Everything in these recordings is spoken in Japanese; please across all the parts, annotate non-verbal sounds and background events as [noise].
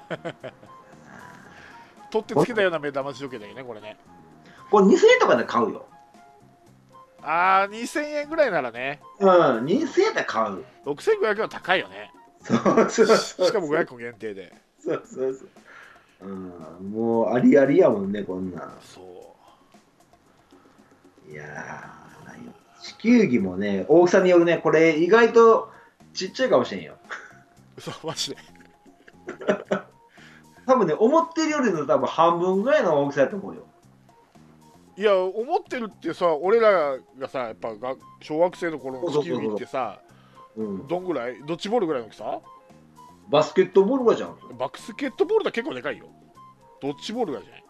[laughs] 取ってつけたような目玉時計だよねこれねこれ2000円とかで買うよ。ああ2000円ぐらいならねうん、2000円で買う。6500円は高いよねそうそうそう。しかも500個限定でそうそうそう。うん、もうありありやもんね、こんなん。そういやー、地球儀もね、大きさによるね、これ意外とちっちゃいかもしれんよ。そうマジで [laughs] 多分ね、思ってるよりの多分半分ぐらいの大きさだと思うよ。いや思ってるってさ俺らがさやっぱが小学生の頃の地球儀ってさうん、どんぐらい？ドッジボールぐらいの大きさ？バスケットボールがじゃん。バスケットボールだ結構でかいよ。ドッジボールがじゃない。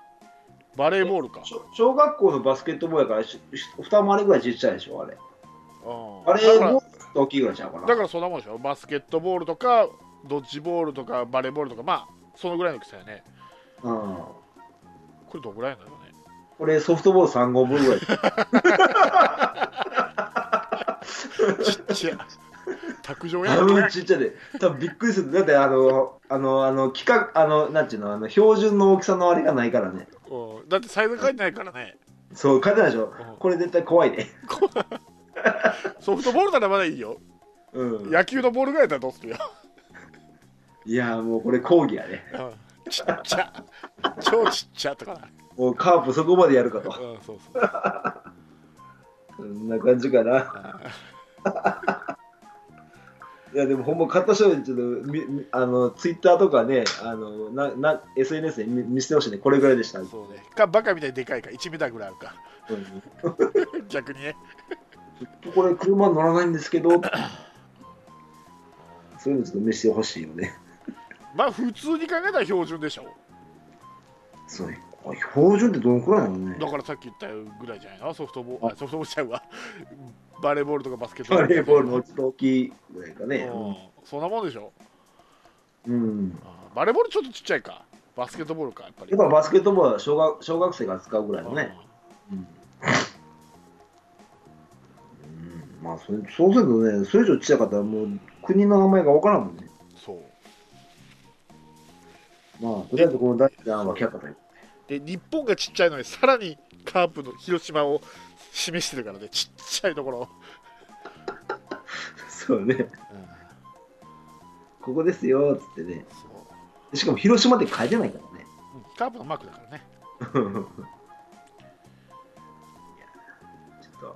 バレーボールか。小小学校のバスケットボールやからし二回りぐらいちっちゃいでしょ、あれ。うん。あれも大きいぐらいちゃうかな。だからそんなもんでしょ。バスケットボールとかドッジボールとかバレーボールとかまあそのぐらいの大きさよねうん、これどんぐらいなのねこれソフトボール3号分ぐらい。ちっちゃい卓上やあんのちっちゃいで、多分びっくりする。だってあの、あの、あの、規格、あの、なんていうの、あの、標準の大きさのあれがないからね。うんだってサイズ書いてないからねそう、書いてないでしょうん。これ絶対怖いね。[laughs] ソフトボールならまだいいようん。野球のボールぐらいだったらどうするよ、いや、もうこれ講義やね。うんちっちゃ超ちっちゃとかなもうカープそこまでやるかと。うんそうそうそんな感じかな。あいや、でもほんま買った人にちょっとみ、みあの、ツイッターとかね、あの、な、な、SNS で見見せてほしいね。これぐらいでした。うんそうねかバカみたいにでかいか1メーターぐらいあるか [laughs] 逆にねこれ車乗らないんですけど、そういうのちょっと見せてほしいよね。まあ普通に考えたら標準でしょそうね。あ標準ってどのくらいなのねだからさっき言ったぐらいじゃないの？ソフトボールあソフトボールちゃうわ [laughs] バレーボールとかバスケットボールバレーボールのちょっと大きいぐらいかね。うんそんなもんでしょうん。あバレーボールちょっとちっちゃいかバスケットボールかやっぱりやっぱバスケットボールは小学小学生が使うぐらいのね。うん。うん、まあそれ、そうするとね、それ以上ちっちゃかったらもう国の名前がわからんもんね。まあ、とりあえずこの第1弾は却下という。で日本がちっちゃいのにさらにカープの広島を示してるからねちっちゃいところ、[laughs] そうね。うんここですよ、つってね。しかも広島って書いてないからね。うんカープのマークだからね [laughs] ちょっと。は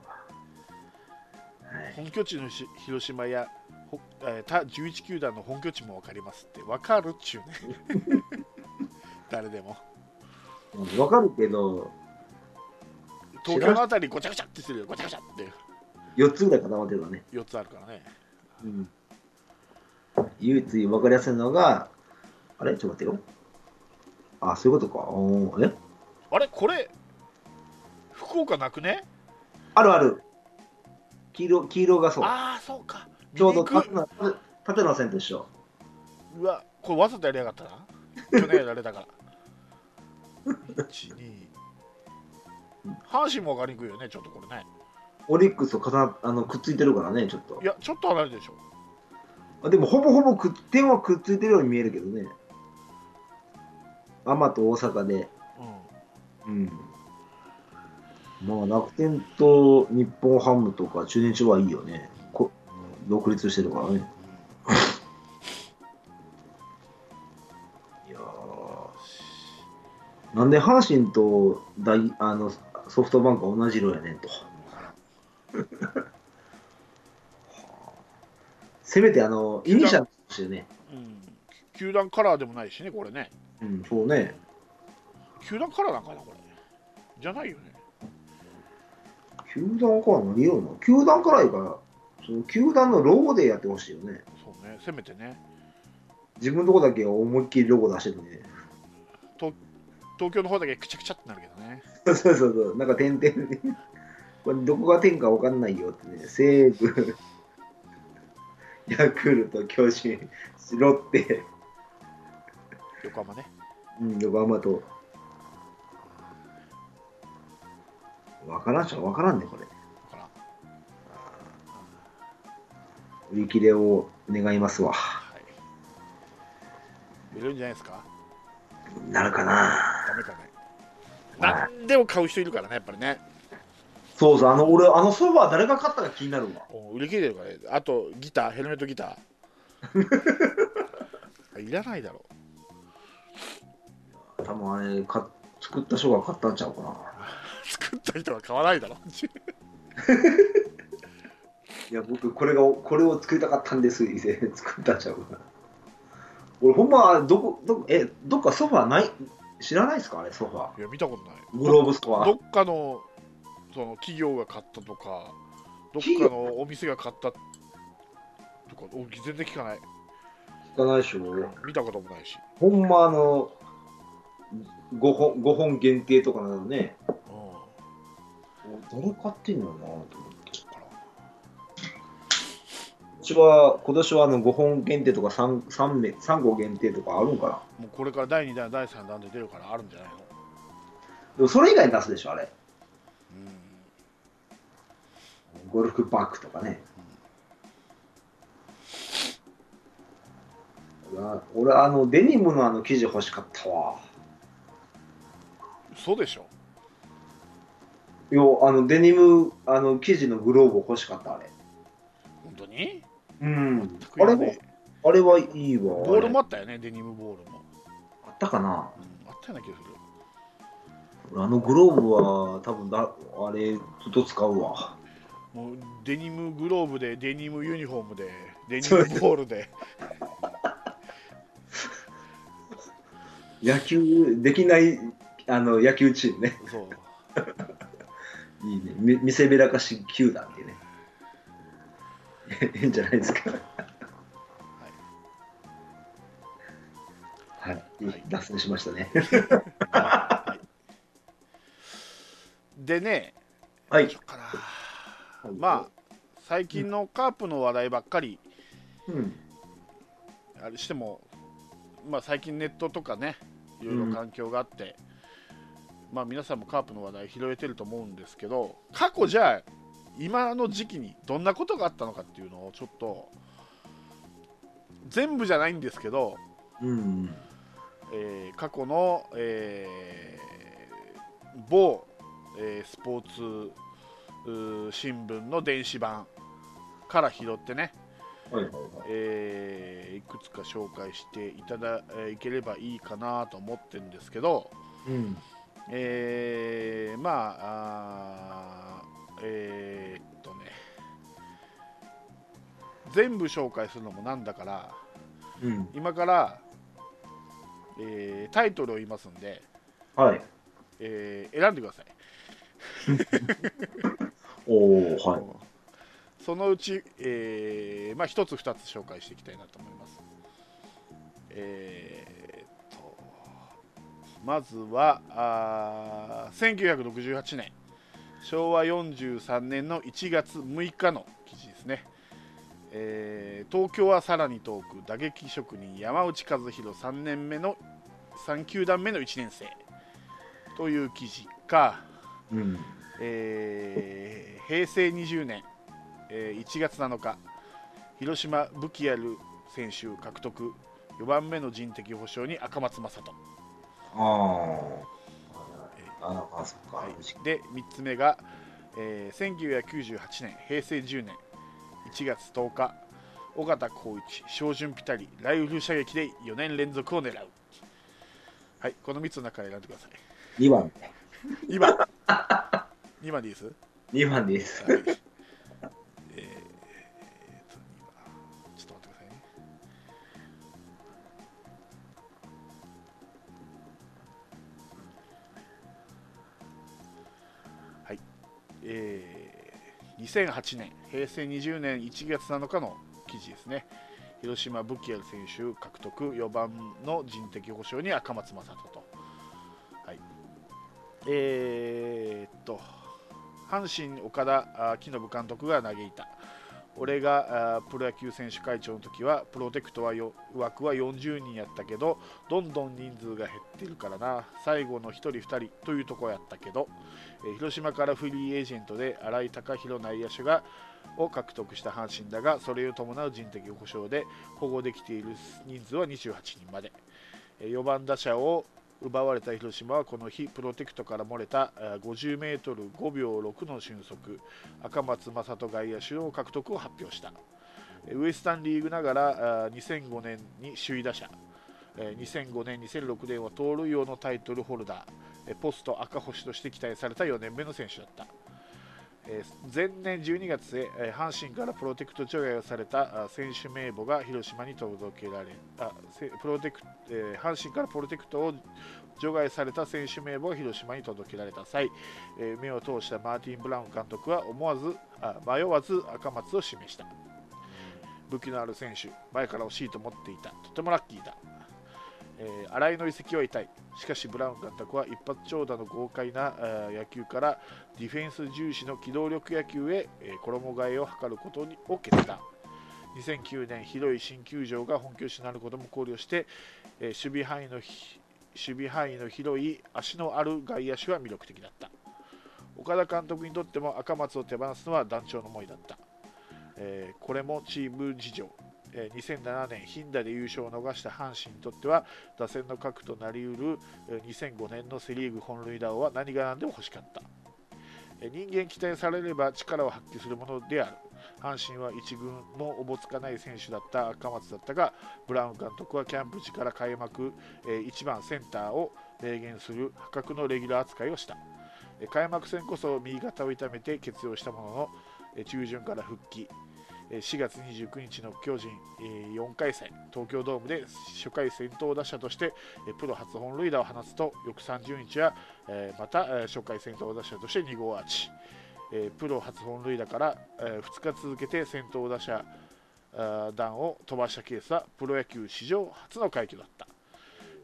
い。本拠地のし広島や他11球団の本拠地も分かりますって分かるっちゅうね [laughs] 誰でもわかるけど、東京のあたりごちゃごちゃってしてるよごちゃごちゃって4つぐらい固まってるからね。4つあるからねうん。唯一分かりやすいのが、あれ？ちょっと待ってよ。あ、そういうことか。おーえあれ？これ？福岡なくね？あるある。黄色、黄色がそう。ああそうかちょうど縦の縦の線と一緒。うわこれわざとやりやがったな去年やられたから12阪神も分かりにくいよねちょっとこれねオリックスと重なあのくっついてるからね、ちょっとい。やちょっと離れてるでしょあでも、ほぼほぼく点はくっついてるように見えるけどね。天と大阪で。ううん。まあ、楽天と日本ハムとか中日はいいよね。こ独立してるからね。いやーなんで阪神と大あのソフトバンクは同じ色やねんと。[laughs] せめてあの、イニシャルとしてね。ん、うん、球団カラーでもないしねこれねうん、そうね。球団カラーなんかなこれじゃないよね球団から何ような球団からいから、球団のロゴでやってほしいよね。そうね。せめてね。自分のとこだけ思いっきりロゴ出してるのにね。東京の方だけくちゃくちゃってなるけどね。そうそうそう、なんか点々で、これどこが点かわかんないよってね、西武、[laughs] ヤクルト、巨人、ロッテ、横浜ね。うん、横浜と。わからんっしょ、わからんね、これ。売り切れを願いますわ。はいるんじゃないですか？なるかな。ダメかねはい何でも買う人いるからねやっぱりねそうそう、あの、俺、あのソファー誰が買ったか気になるわ。お売り切れてるからねあとギターヘルメットギター [laughs] いらないだろ多分あれ、か作った人が買ったんちゃうかな。[laughs] 作った人は買わないだろ [laughs] いや、僕、これが、これを作りたかったんです、以前作ったんちゃうかな。俺、ほんま、どこ、どこ、え、どっかソファーない、知らないですか？あれ、ソファー。いや見たことないグローブストア。どっかのその企業が買ったとかどっかのお店が買ったとかお全然聞かない聞かないでしょ。見たこともないし、ほんま、あの、5本、5本限定とかなのね。うん、誰買ってんのかなと思ちは、今年はあの5本限定とか 3, 3, 名3号限定とかあるんかな？もうこれから第2弾第3弾で出るからあるんじゃないの？でもそれ以外に出すでしょ、あれ。うんゴルフバッグとかね。俺は、俺あの、デニムのあの生地欲しかったわ。嘘でしょ？いや、あの、デニム、あの、生地のグローブ欲しかった、あれ。本当に？うん。あれもあれはいいわ。ボールもああったよねデニムボールも、れあったかなうん、あったような気がする俺あのグローブは、多分だ、あれ、ずっと使うわ。もうデニムグローブでデニムユニフォームでデニムボールで野球できない、あの、野球チームね。そう [laughs] いいね。み見せびらかし球団ってね。いいんじゃないですか。はい。いい脱線しましたね。でねはい。まあ最近のカープの話題ばっかりうん。あれしても、まあ、最近ネットとかねいろいろ環境があって、まあ、皆さんもカープの話題拾えてると思うんですけど過去じゃあ今の時期にどんなことがあったのかっていうのをちょっと全部じゃないんですけど、うん。えー過去の、えー某、えースポーツ新聞の電子版から拾ってね、はいはいはい。えーいくつか紹介していただえーいければいいかなと思ってるんですけど、うん。えーまああーえー全部紹介するのもなんだからうん。今から、えータイトルを言いますんで、はい。えー選んでください [laughs] おー、はい。そのうち、えーまあ、1つ2つ紹介していきたいなと思います。えーっとまずはあー1968年昭和43年の1月6日のえー東京はさらに遠く打撃職人山内和弘3年目の3球団目の1年生という記事か、うん。えー平成20年、えー1月7日広島武器ある選手獲得4番目の人的保障に赤松正人、あー。ああ、そっか。はい、で3つ目が、えー1998年平成10年1月10日尾形光一照準ピタリライフル射撃で4年連続を狙うはいこの3つの中から選んでください2番。2番2番でいいです？2番です。はい。えー、えー2008年、平成20年1月7日の記事ですね。広島武器ある選手獲得4番の人的保障に赤松正人と。はい。えー、っと、阪神岡田あー木信監督が嘆いた俺がプロ野球選手会長の時はプロテクトはよ枠は40人やったけどどんどん人数が減ってるからな。最後の1人2人というとこやったけど、えー広島からフリーエージェントで新井貴弘内野手がを獲得した阪神だがそれを伴う人的保障で保護できている人数は28人まで。え、4番打者を奪われた広島はこの日プロテクトから漏れた 50m5 秒6の俊足。赤松正人外野手の獲得を発表した。ウエスタンリーグながら2005年に首位打者。2005年、2006年は盗塁王のタイトルホルダー。ポスト赤星として期待された4年目の選手だった。前年12月へ阪神からプロテクト除外をされた選手名簿が広島に届けられあプロテク阪神からプロテクトを除外された選手名簿が広島に届けられた際目を通したマーティン・ブラウン監督は思わずあ迷わず赤松を示した。武器のある選手前から欲しいと思っていた。とてもラッキーだ。えー、新井の移籍は痛い。しかしブラウン監督は一発長打の豪快な、野球からディフェンス重視の機動力野球へ、えー、衣替えを図ることにを決断2009年広い新球場が本拠地になることも考慮して、え守備範囲の守備範囲の広い足のある外野手は魅力的だった。岡田監督にとっても赤松を手放すのは団長の思いだった、えこれもチーム事情。2007年、ヒンダで優勝を逃した阪神にとっては打線の核となりうる2005年のセ・リーグ本塁打王は何が何でも欲しかった。人間期待されれば力を発揮するものである。阪神は1軍もおぼつかない選手だった赤松だったがブラウン監督はキャンプ時から開幕1番センターを明言する破格のレギュラー扱いをした。開幕戦こそ右肩を痛めて欠場したものの中旬から復帰。4月29日の巨人4回戦。東京ドームで初回先頭打者としてプロ初本塁打を放つと翌30日はまた初回先頭打者として2号アーチ。プロ初本塁打から2日続けて先頭打者弾を飛ばしたケースはプロ野球史上初の快挙だった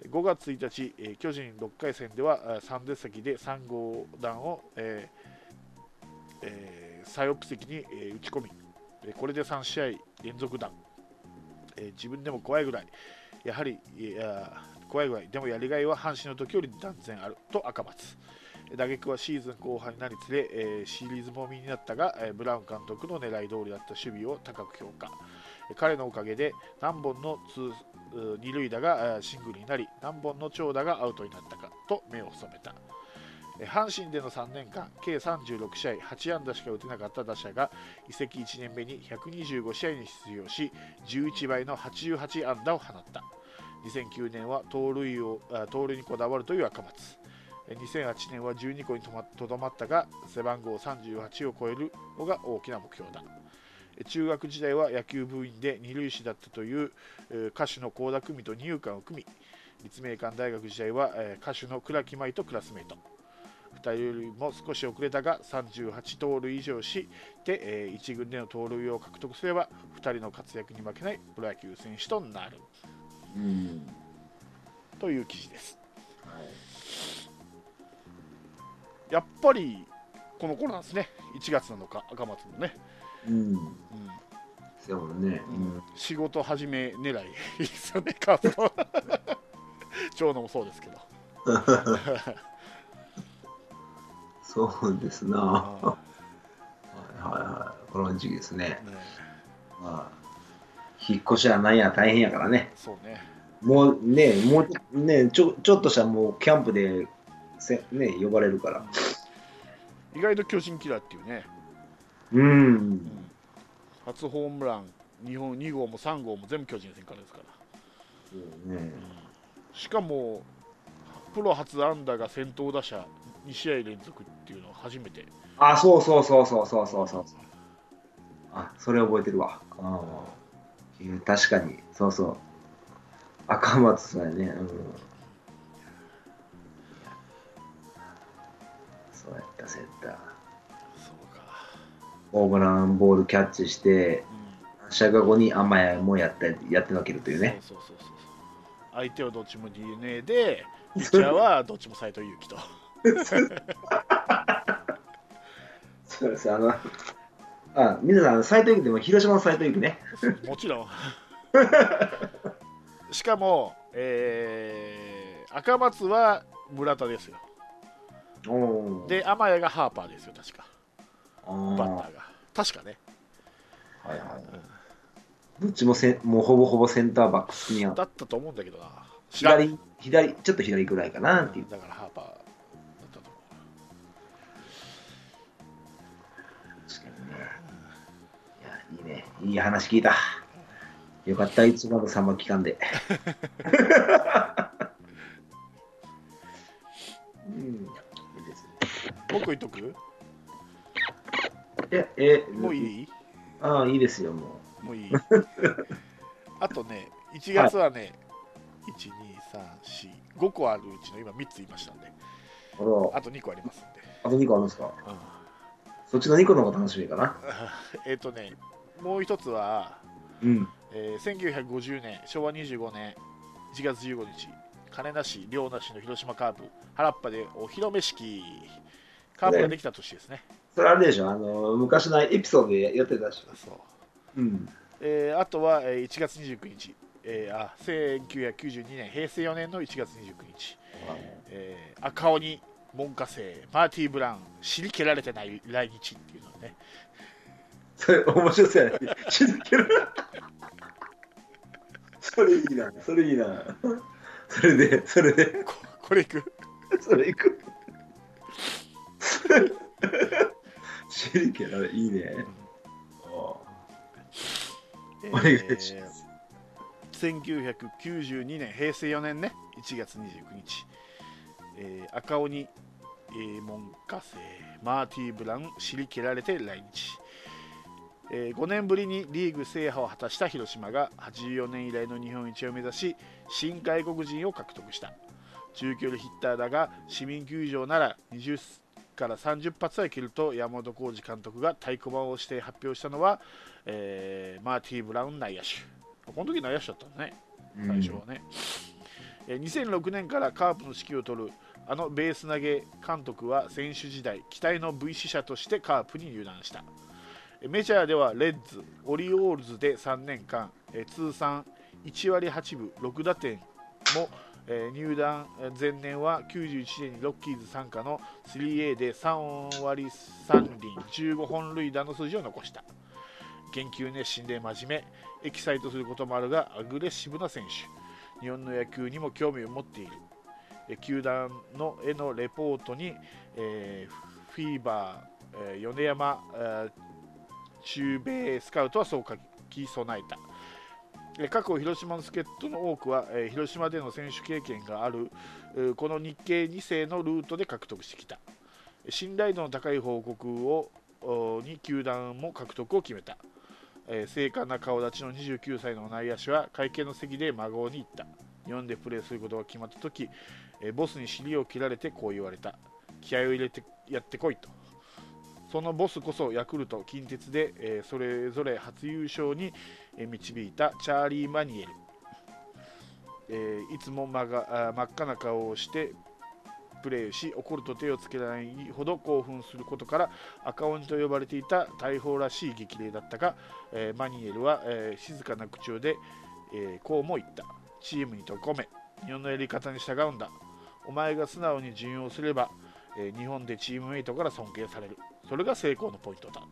5月1日巨人6回戦では3打席で3号弾を、えーえー、サイオプ席に打ち込みこれで3試合連続弾、え自分でも怖いぐらい、やはりや怖いぐらい、でもやりがいは阪神の時より断然あると赤松。打撃はシーズン後半になりつれ、えシリーズもみになったが、えブラウン監督の狙い通りだった守備を高く評価。彼のおかげで何本の二塁打がシングルになり、何本の長打がアウトになったかと目を細めた。阪神での3年間、計36試合、8安打しか打てなかった打者が移籍1年目に125試合に出場し、11倍の88安打を放った。2009年は盗塁を盗塁にこだわるという赤松。2008年は12個にとどまったが、背番号38を超えるのが大きな目標だ。中学時代は野球部員で二塁手だったという歌手の倖田來未と二遊間を組み、立命館大学時代は歌手の倉木舞とクラスメート。2人よりも少し遅れたが38盗塁以上しで、えー、1軍での盗塁を獲得すれば2人の活躍に負けないプロ野球選手となる、うん、という記事です、はい、やっぱりこの頃なんですね1月なのか赤松のねうん、うんそうね、うん、仕事始め狙い [laughs] ですよねカープの [laughs] 長野もそうですけどそうですな。はいはいはい。この時期ですね。ねまあ、引っ越しはなんや大変やからね。そうね。もうね、もうね、ちょちょっとしたもうキャンプでせ、ね、呼ばれるから。意外と巨人キラーっていうね。うん。うん、初ホームラン、日本2号も3号も全部巨人戦からですから。そうね、うん、しかも、プロ初安打が先頭打者2試合連続っていうのは初めて。あそうそうそうそうそうそうそう。あそれ覚えてるわ。あ確かに。そうそう。赤松さんやね。うんそうやったそうやったそうか。ホームランボールキャッチして、うん、射下後に甘やもやってやってのけるというね。そうそうそうそう。相手はどっちも DNA でピッチャーはどっちも斎藤佑樹と。そうです、あの、あ、皆さん、斎藤由貴でも広島の斎藤由貴ね。もちろん。しかも、えー、赤松は村田ですよ。で、天谷がハーパーですよ、確か。バッターが。確かね。はいはい。うん、どっちもせもうほぼほぼセンターバックにだったと思うんだけどな。左、左、ちょっと左ぐらいかなっていう。だからハーパーだったと思確かにね。いや、いいね。いい話聞いた。よかった、いつまでサンマ期間で。[laughs] うん、僕言っとく？え、え、もういい？ああ、いいですよ、ももういいあとね、1月はね、1、2、3、4、5個あるうちの今3つ言いましたんで、う。あと2個ありますんで。あと2個あるんですか？うんそっちの2個の方が楽しみかな。[laughs] えっとね、もう一つは、うん。えー1950年、昭和25年1月15日、金なし、漁なしの広島カープ、原っぱでお披露目式、カープができた年ですね。それあれでしょ、あの、昔のエピソードでやってたでしょ。そううん。えーあとは、えー1月29日、えーあ1992年、平成4年の1月29日、えー赤鬼、門下生、マーティー・ブラウン、尻蹴られてない来日っていうのね、[laughs] それ、面白そうやね。知ってる。それいいな、それいいな。それで、それで、ここれいくそれいく。シリケラいいね。おえーお願いします。1992年、平成4年ね、1月29日、えー赤鬼、えー、門下生、マーティー・ブラウン、尻蹴られて来日、え5年ぶりにリーグ制覇を果たした広島が84年以来の日本一を目指し、新外国人を獲得した。中距離ヒッターだが、市民球場なら20から30発はいけると山本浩二監督が太鼓判をして発表したのは、えーマーティー・ブラウン内野手。この時内野手だったのね。最初はね、えー2006年からカープの指揮を執るあのベース投げ監督は選手時代期待の V 死者としてカープに入団したえーメジャーではレッズオリオールズで3年間、えー通算1割8分6打点も、えー入団前年は91年にロッキーズ参加の 3A で3割3厘15本塁打の数字を残した。研究熱心で真面目。エキサイトすることもあるがアグレッシブな選手。日本の野球にも興味を持っている。え球団のへのレポートに、えーフィーバー、えー米山、えー中米スカウトはそう書き備えた。過去広島の助っ人の多くは、え広島での選手経験があるこの日系2世のルートで獲得してきた。信頼度の高い報告をに球団も獲得を決めた。えー精悍な顔立ちの29歳の内野手は会見の席で孫に言った。日本でプレーすることが決まった時、えーボスに尻を切られてこう言われた。気合を入れてやってこいと。そのボスこそヤクルト近鉄で、えーそれぞれ初優勝に導いたチャーリー・マニエル、えーいつも真が真っ赤な顔をしてプレーし怒ると手をつけないほど興奮することから赤鬼と呼ばれていた大砲らしい激励だったが、えーマニエルは、えー静かな口調で、えーこうも言った。チームに溶け込め日本のやり方に従うんだ。お前が素直に順応すれば、え日本でチームメイトから尊敬される。それが成功のポイントだ、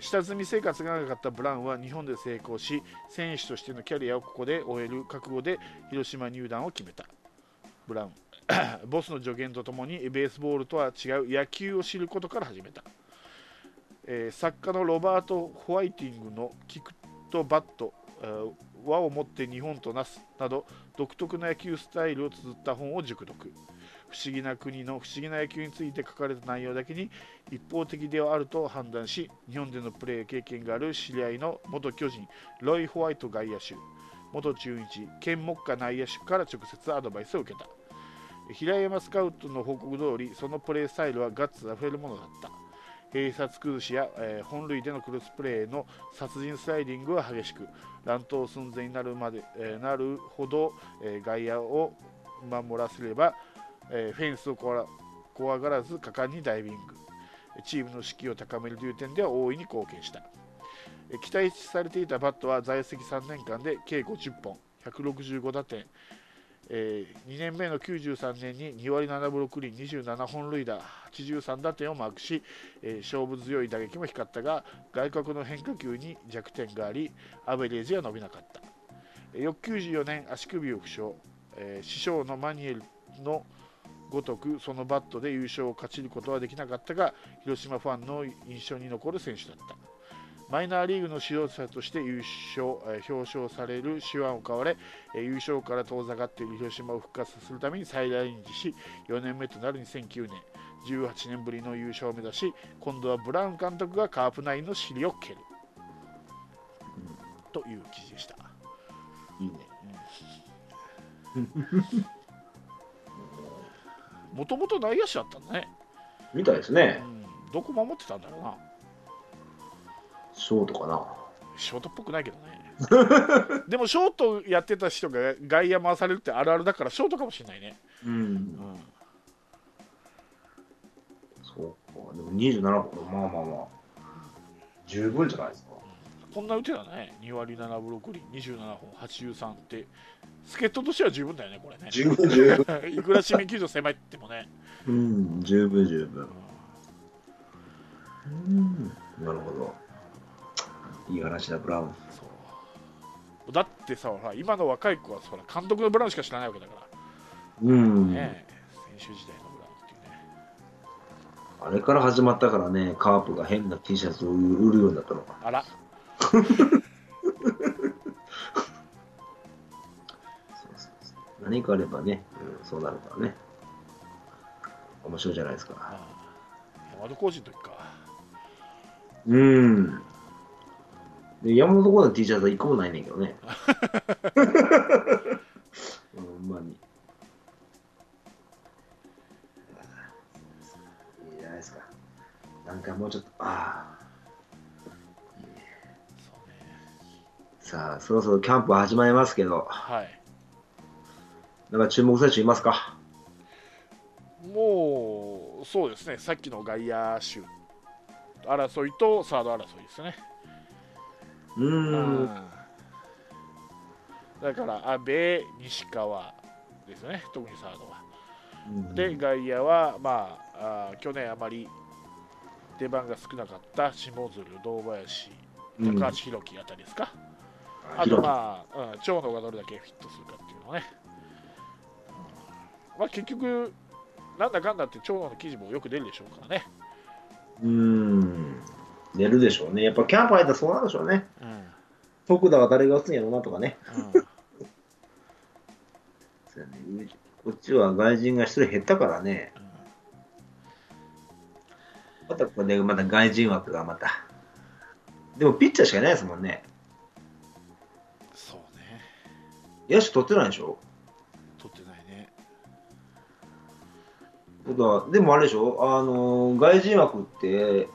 下積み生活が長かったブラウンは日本で成功し選手としてのキャリアをここで終える覚悟で広島入団を決めた。ブラウン。[coughs] ボスの助言とともにベースボールとは違う野球を知ることから始めた、えー作家のロバート・ホワイティングの「キクとバット」えー輪を持って日本となすなど独特な野球スタイルを綴った本を熟読。不思議な国の不思議な野球について書かれた内容だけに一方的ではあると判断し日本でのプレー経験がある知り合いの元巨人ロイ・ホワイト外野手元中日ケン・モッカ内野手から直接アドバイスを受けた。平山スカウトの報告通りそのプレースタイルはガッツあふれるものだった。併殺崩しや、えー本塁でのクロスプレーの殺人スライディングは激しく乱闘寸前になるまで、えーなるほど、えー外野を守らせれば、えーフェンスを怖がらず果敢にダイビング。チームの士気を高めるという点では大いに貢献した。期待されていたバットは在籍3年間で計50本。165打点。えー2年目の93年に2割7分6厘27本塁打。83打点をマークし、えー勝負強い打撃も光ったが外角の変化球に弱点がありアベレージは伸びなかった。翌94年足首を負傷、えー師匠のマニエルのごとくそのバットで優勝を勝ちることはできなかったが広島ファンの印象に残る選手だった。マイナーリーグの指導者として優勝、えー表彰される手腕を買われ、えー優勝から遠ざかっている広島を復活するために再来日し4年目となる2009年18年ぶりの優勝を目指し今度はブラウン監督がカープナインの尻を蹴る、という記事でした。いいね。[laughs] もともと内野手だったんだね、みたいですうね。ん、どこ守ってたんだろうなショートかな。ショートっぽくないけどね [laughs] でもショートやってた人が外野回されるってあるあるだからショートかもしれないね、うんう。ん、そうか。でも27本、まあまあまあ。十分じゃないですか。こんな打てたね2割7分6厘27本83って助っ人としては十分だよねこれね十分十分。いくら市民球場狭いってもね、うん、十分十分う。うん。なるほど。いい話だ、ブラウン。んそうだってさほら今の若い子はそら監督のブラウンしか知らないわけだから、うん。ね選手時代のブラウンっていうねあれから始まったからね、カープが変な T シャツを売るようになったのか。あら [laughs] 何かあればね、うん、そうなるからね。面白いじゃないですか。ああ山田浩二の時かうん。で山本コーナーの T シャツは一個もないねんけどね。[laughs] ほんまに。いいじゃないですか。なんかもうちょっと、ああ。さあ、そろそろキャンプ始まりますけど、はい。なんか注目選手いますか？もうそうですね。さっきの外野手争いとサード争いですね。うーん。だから阿部、西川ですね、特にサードは。うん。で、外野は、まあ、あー去年あまり出番が少なかった下鶴、堂林、うん。高橋宏樹あたりですか。あ広くと、まあ、うん、長野がどれだけフィットするかっていうのはね。うんまあ、結局、なんだかんだって長野の記事もよく出るでしょうからね。うーん。寝るでしょうね。やっぱキャンプ入ったらそうなんでしょうね。うん徳田は誰が打つんやろうなとかね。うんこっちは外人が一人減ったからね。またここでまた外人枠がまた。でもピッチャーしかいないですもんね。野手取ってないでしょ？取ってないね。でもあれでしょ？あの外人枠って、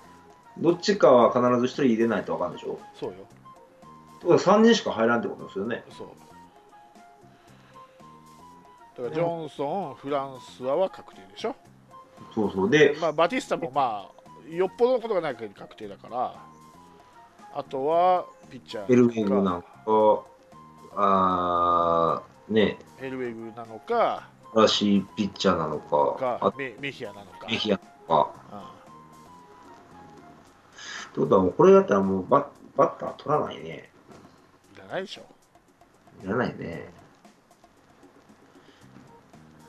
どっちかは必ず一人入れないと分かるんでしょ？そうよ、ってことは3人しか入らんってことですよね。そう。だからジョンソン、フランスアは確定でしょ？そうそう。で、まあ、バティスタもまあ、よっぽどのことがない限り確定だから、あとはピッチャーエルウィングなんか、あーね、エルウェグなのか、らしいピッチャーなのか、あかメメヒアなのか。メヒアなのか。うんってことはもうこれだったらもうババッター取らないね。いらないでしょ。いらないね。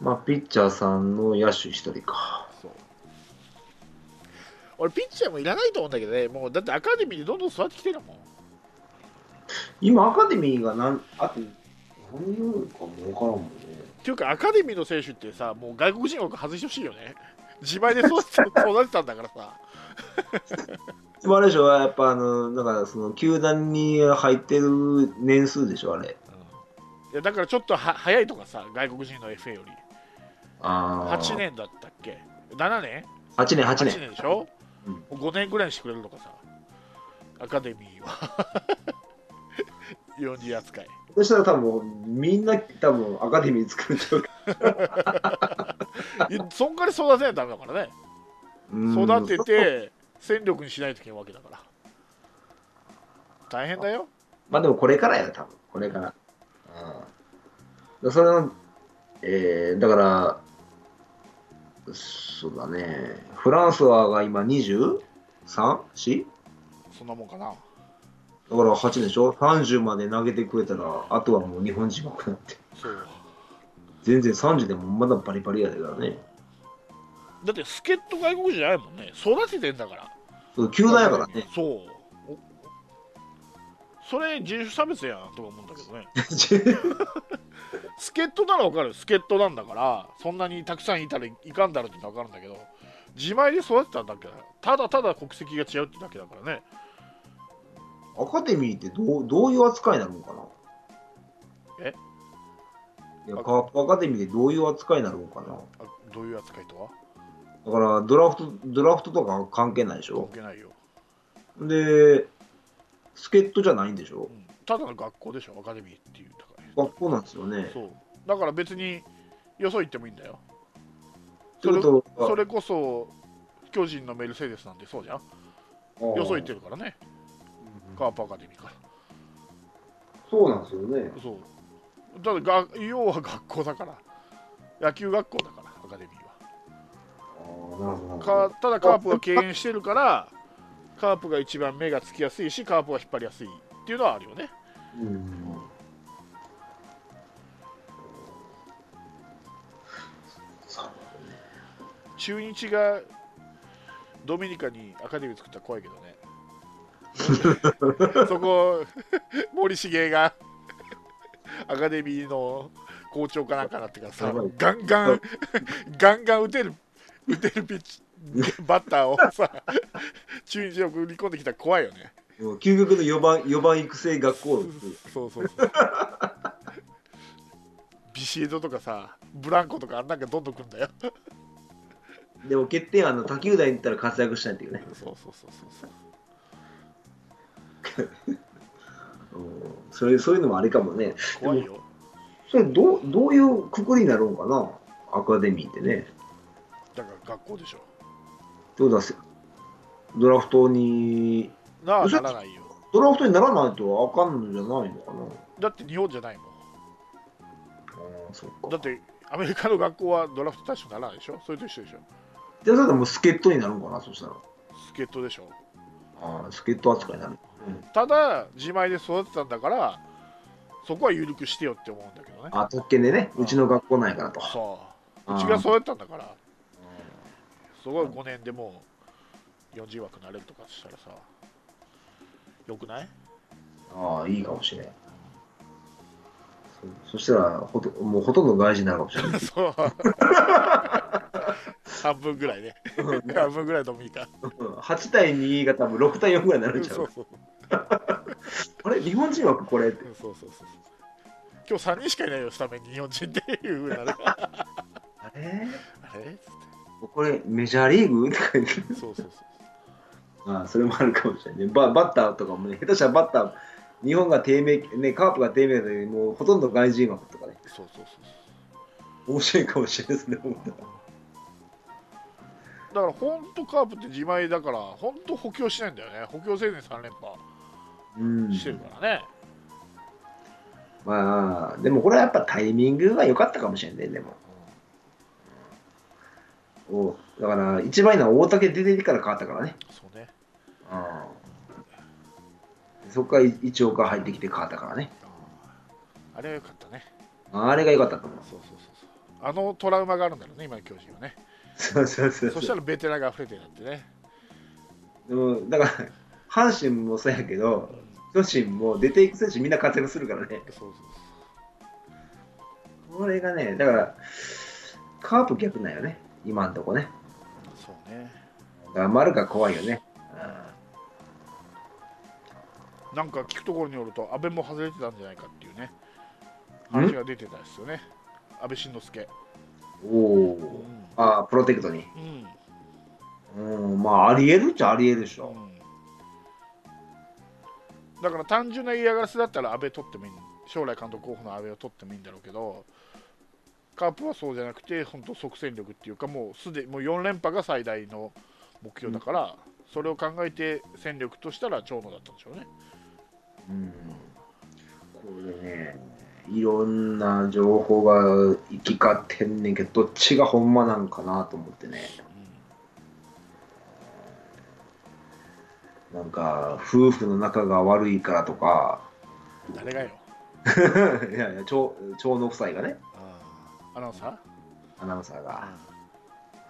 まあ、ピッチャーさんの野手一人か。そう俺、ピッチャーもいらないと思うんだけどね、もうだってアカデミーでどんどん育ってきてるもん。今、アカデミーがなん、あと、何人かも分からんもんね。っていうか、アカデミーの選手ってさ、もう外国人枠外してほしいよね。自前で育てたんだからさ。[laughs] でもあれでしょ、やっぱあの、だからその、球団に入ってる年数でしょ、あれ。いやだからちょっとは早いとかさ、外国人の FA より。ああ。8。年だったっけ ?7 年？8年、8 ?8 年。年でしょ、うんもう5年ぐらいにしてくれるとかさ。アカデミーは。40扱い。そしたら多分、みんな多分アカデミー作っちゃう [laughs] そんから育てないとダメだからね。ら。育てて戦力にしないといけないわけだから。大変だよ。まあでもこれからや、多分これから。うん、それの、えー、だから、そうだね、フランスはが今 23?4? そんなもんかな。だから8でしょ ?30 まで投げてくれたら、あとはもう日本人枠なんて。そう全然30でもまだバリバリやでからね。だって助っ人外国人じゃないもんね育ててんだからそう球団やからね。そうおそれ人種差別やんとか思うんだけどね [laughs] 助っ人ならわかる助っ人なんだからそんなにたくさんいたらいかんだろうってのはわかるんだけど自前で育てたんだけどただただ国籍が違うってだけだからねアカデミーってどうどういう扱いになるのかな？え？いやカープアカデミーでどういう扱いになるのかな？あどういう扱いとは？だからドラフト、ドラフトとか関係ないでし関ょ係ないよ、で、助っ人じゃないんでしょ？うん、ただの学校でしょ？アカデミーっていう学校なんですよね。そう。だから別によそ行ってもいいんだよ。ってことはそれこそ巨人のメルセデスなんてそうじゃん。よそ行ってるからねカープアカデミーから。そうなんですよね。そう。だってが要は学校だから。野球学校だからアカデミーは。あーなるほど。かただカープが敬遠してるからカープが一番目がつきやすいしカープが引っ張りやすいっていうのはあるよね。うん。中日がドミニカにアカデミー作ったら怖いけどね [laughs] そこ森重がアカデミーの校長かなんかなってからさガンガンガンガン打てる打てるピッチバッターをさ中日に送り込んできたら怖いよね。もう究極の4番 ,4 番育成学校そうそうそう。ビシエドとかさブランコとかあんなんかどんどん来んだよ。でも欠点はあの他球団に行ったら活躍したいっていうね。そうそうそうそうそう。うん [laughs] そういうそういうのもありかもね。怖いよ。それどうどういうくくりになるのかな？アカデミーってね。だから学校でしょ。ってことはせドラフトになあ嘘ならないよ。ドラフトにならないとあかんのじゃないのかな？だって日本じゃないもん。ああそっか。だってアメリカの学校はドラフト対象にならないでしょ？それと一緒でしょ？じゃあそれともう助っ人になるのかな？そしたら。助っ人でしょ。ああ助っ人扱いになる、ただ自前で育てたんだからそこは緩くしてよって思うんだけどね。ああ特権でねうちの学校なんやからと。そう。うちが育てたんだから。そこは5年でもう40枠なれるとかしたらさよくない？ああいいかもしれん。そそしたらほともうほとんど外人になるかもしれない [laughs] そう。[laughs] 半分ぐらいね。半分ぐらいドミニカ8対2が多分6対4ぐらいになるんちゃそううそうあれ？[laughs] 日本人枠これ？ってそうそうそう。今日3人しかいないよスタメンに日本人っていうなる。[laughs] あれ？あれ？これメジャーリーグ？とか言ってそうそうそう。ああそれもあるかもしれないね。ババッターとかもね下手したらバッター日本が低迷ねカープが低迷でもうほとんど外人枠とかね。そうそうそう面白いかもしれないですね思ったらだから本当カープって自前だから本当補強しないんだよね。補強せずに3連覇。うんしてるからね、まあでもこれはやっぱタイミングが良かったかもしれんねでも。おだから一番いいのは大竹出てから変わったからね。そうね。そこから一岡入ってきて変わったからね。あれはよかったね。あれが良かったと思う。そうそうそうそう。あのトラウマがあるんだろうね今の巨人はね。そうそうそう。そしたらベテランが溢れてるってね。でもだから阪神もそうやけど巨人も出ていく選手みんな活躍するからね。そうそうこれがねだからカープ逆なんよね。今んとこね。そうね。だから丸が怖いよね。なんか聞くところによると安倍も外れてたんじゃないかっていうね。ん話が出てたんですよね。安倍晋之助。おおああプロテクトに。うん、うん。まあありえるっちゃありえるでしょ、うんだから単純な嫌がらせだったら安倍取ってもいい将来監督候補の安倍を取ってもいいんだろうけどカープはそうじゃなくて本当即戦力っていうかもうすでにもう4連覇が最大の目標だから、それを考えて戦力としたら長野だったんでしょうね。うんこれねいろんな情報が行き交ってんねんけどどっちがほんまなんかなと思ってねなんか、夫婦の仲が悪いからとか、誰がよ。[laughs] いやいや、長長の夫妻がね、アナウンサー？アナウンサーが、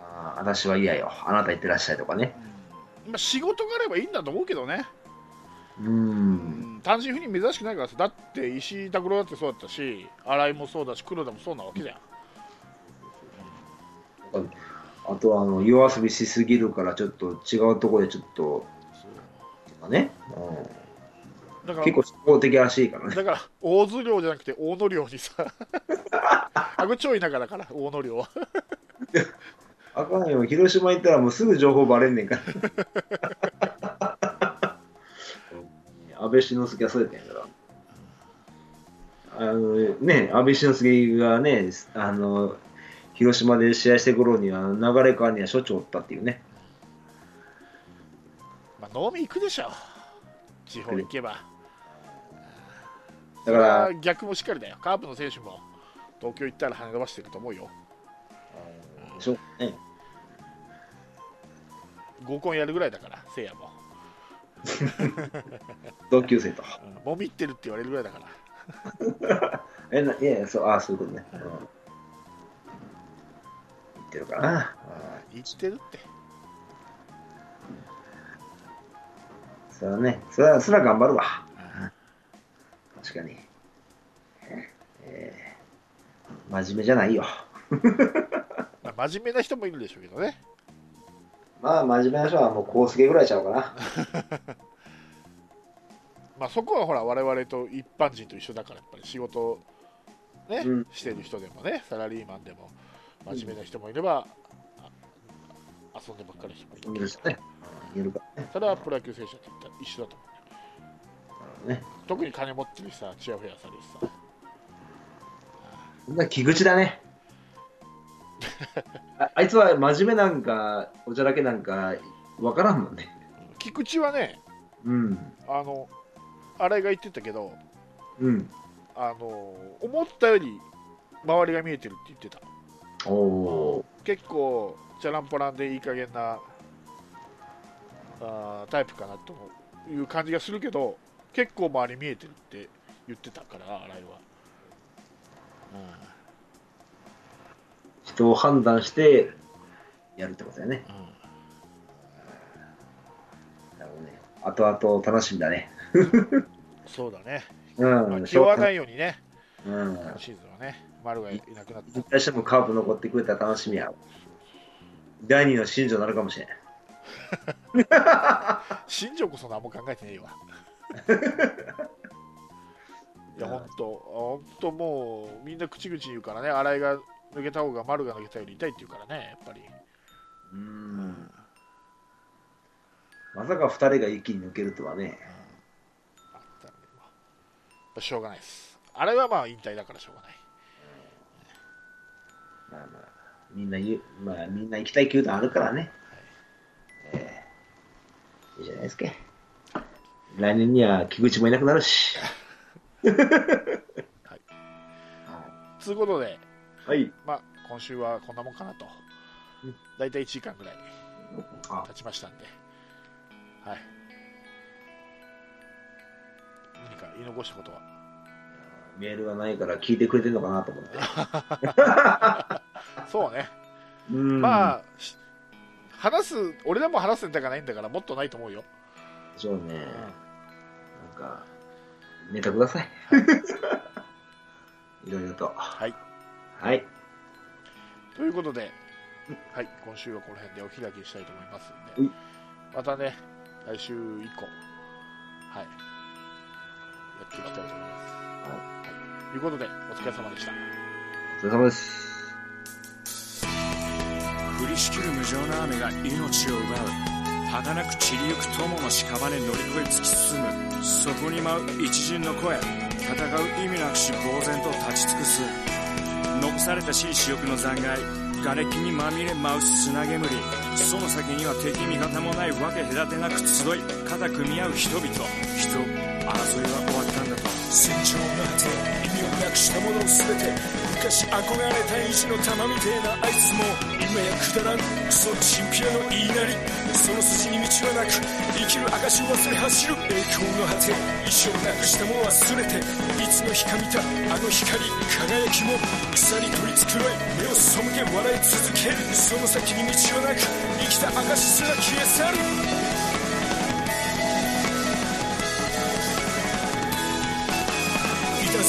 あー私は嫌よ、あなた行ってらっしゃいとかね。まあ、仕事があればいいんだと思うけどね、うん。ん。単身赴任珍しくないからさ。だって石井拓郎だってそうだったし新井もそうだし黒田もそうなわけじゃん。あとはあの夜遊びしすぎるから、ちょっと違うところでちょっと、とかね、うん、だから結構社交的らしいからね。だから大津寮じゃなくて大野寮にさ [laughs] あこ超田舎だから大野寮は [laughs] あかんよ、広島行ったらもうすぐ情報バレんねんから。[laughs] 安倍晋之助はそうやったんやから。あのね、安倍晋之助がね、あの、広島で試合してる頃には、流れ川にはしょっちゅうおったっていうね。まあ飲み行くでしょ。地方行けば。だから逆もしっかりだよ。カープの選手も東京行ったら跳ね伸ばしてると思うよ。しょね、合コンやるぐらいだからせいやも、[laughs] 同級生と。うん、もみってるって言われるぐらいだから。[laughs] え、ないやいや、そう、あそういうことね。うん、言ってるかな。言ってるってそれはね、それは、それは頑張るわ。確かに。えー真面目じゃないよ。まあ、真面目な人もいるでしょうけどねまあ、真面目な人はもう、コースケぐらいちゃうかな。[laughs] まあそこはほら我々と一般人と一緒だからやっぱり仕事ね、うんしてる人でもねサラリーマンでも真面目な人もいれば、あ遊んでばっかりの人もいるね。いるか。それはプロ野球選手だって言ったら一緒だと思うね特に金持ってるしさチヤホヤされるしさそんな木口だね。ああいつは真面目なんか、おちゃらけなんか、わからんもんね。菊池はねうん。あの新井が言ってたけどうん。あの思ったより周りが見えてるって言ってたおお結構チャランポランでいい加減なあータイプかなという感じがするけど結構周り見えてるって言ってたから新井は、人を判断して、やるってことだよね。うんなるほどね。後々楽しみだね。そうだね、うん。まあ、気負わないようにねうん。今シーズンはね丸がいなくなった絶対してもカープ残ってくれたら楽しみや。第二の新庄になるかもしれん。[laughs] [laughs] 新庄こそ何も考えてねえわ。[laughs] いや本当本当もうみんな口々言うからね新井が抜けた方が丸が抜けたより痛いって言うからねやっぱり。うん。まさか二人が一気に抜けるとはね。あったんでまあしょうがないです。あれはまあ引退だからしょうがない。まあまあ、みんな言う、まあみんな行きたい球団あるからね。ええいいじゃないですか。来年には菊池もいなくなるし。[laughs] ということで、はい。まあ、今週はこんなもんかなとうん。大体1時間ぐらいあ経ちましたんで、はい。何か言い残したことは？メールがないから聞いてくれてるのかなと思って。[laughs] そうね、うんまあ、し話す、俺でも話すネタがないんだから、もっとないと思うよ。そうね。なんか、ネタください。[laughs] いろいろと。はい。はい。ということで、はい、今週はこの辺でお開きにしたいと思いますんで、またね、来週以降、はい、やっていきたいと思います。はい、ということで、お疲れ様でした。お疲れ様です。降りしきる無情な雨が命を奪う。儚く散りゆく友の屍乗り越え突き進む。そこに舞う一陣の声。戦う意味なくし呆然と立ち尽くす。残されたしい死欲の残骸。瓦礫にまみれ舞う砂煙。その先には敵味方もないわけ隔てなく集い肩組み合う人々。人争いは終わったんだと戦場の果て。意味をなくしたものを全て昔憧れた意地の玉みて。えなあいつも今やくだらんクソチンピラの言いなりその筋に道はなく生きる証を忘れ走る栄光の果て。意志をなくしたもの忘れて。いつの日か見たあの光輝きも草に取り繕い目を背け笑い続けるその先に道はなく生きた証すら消え去る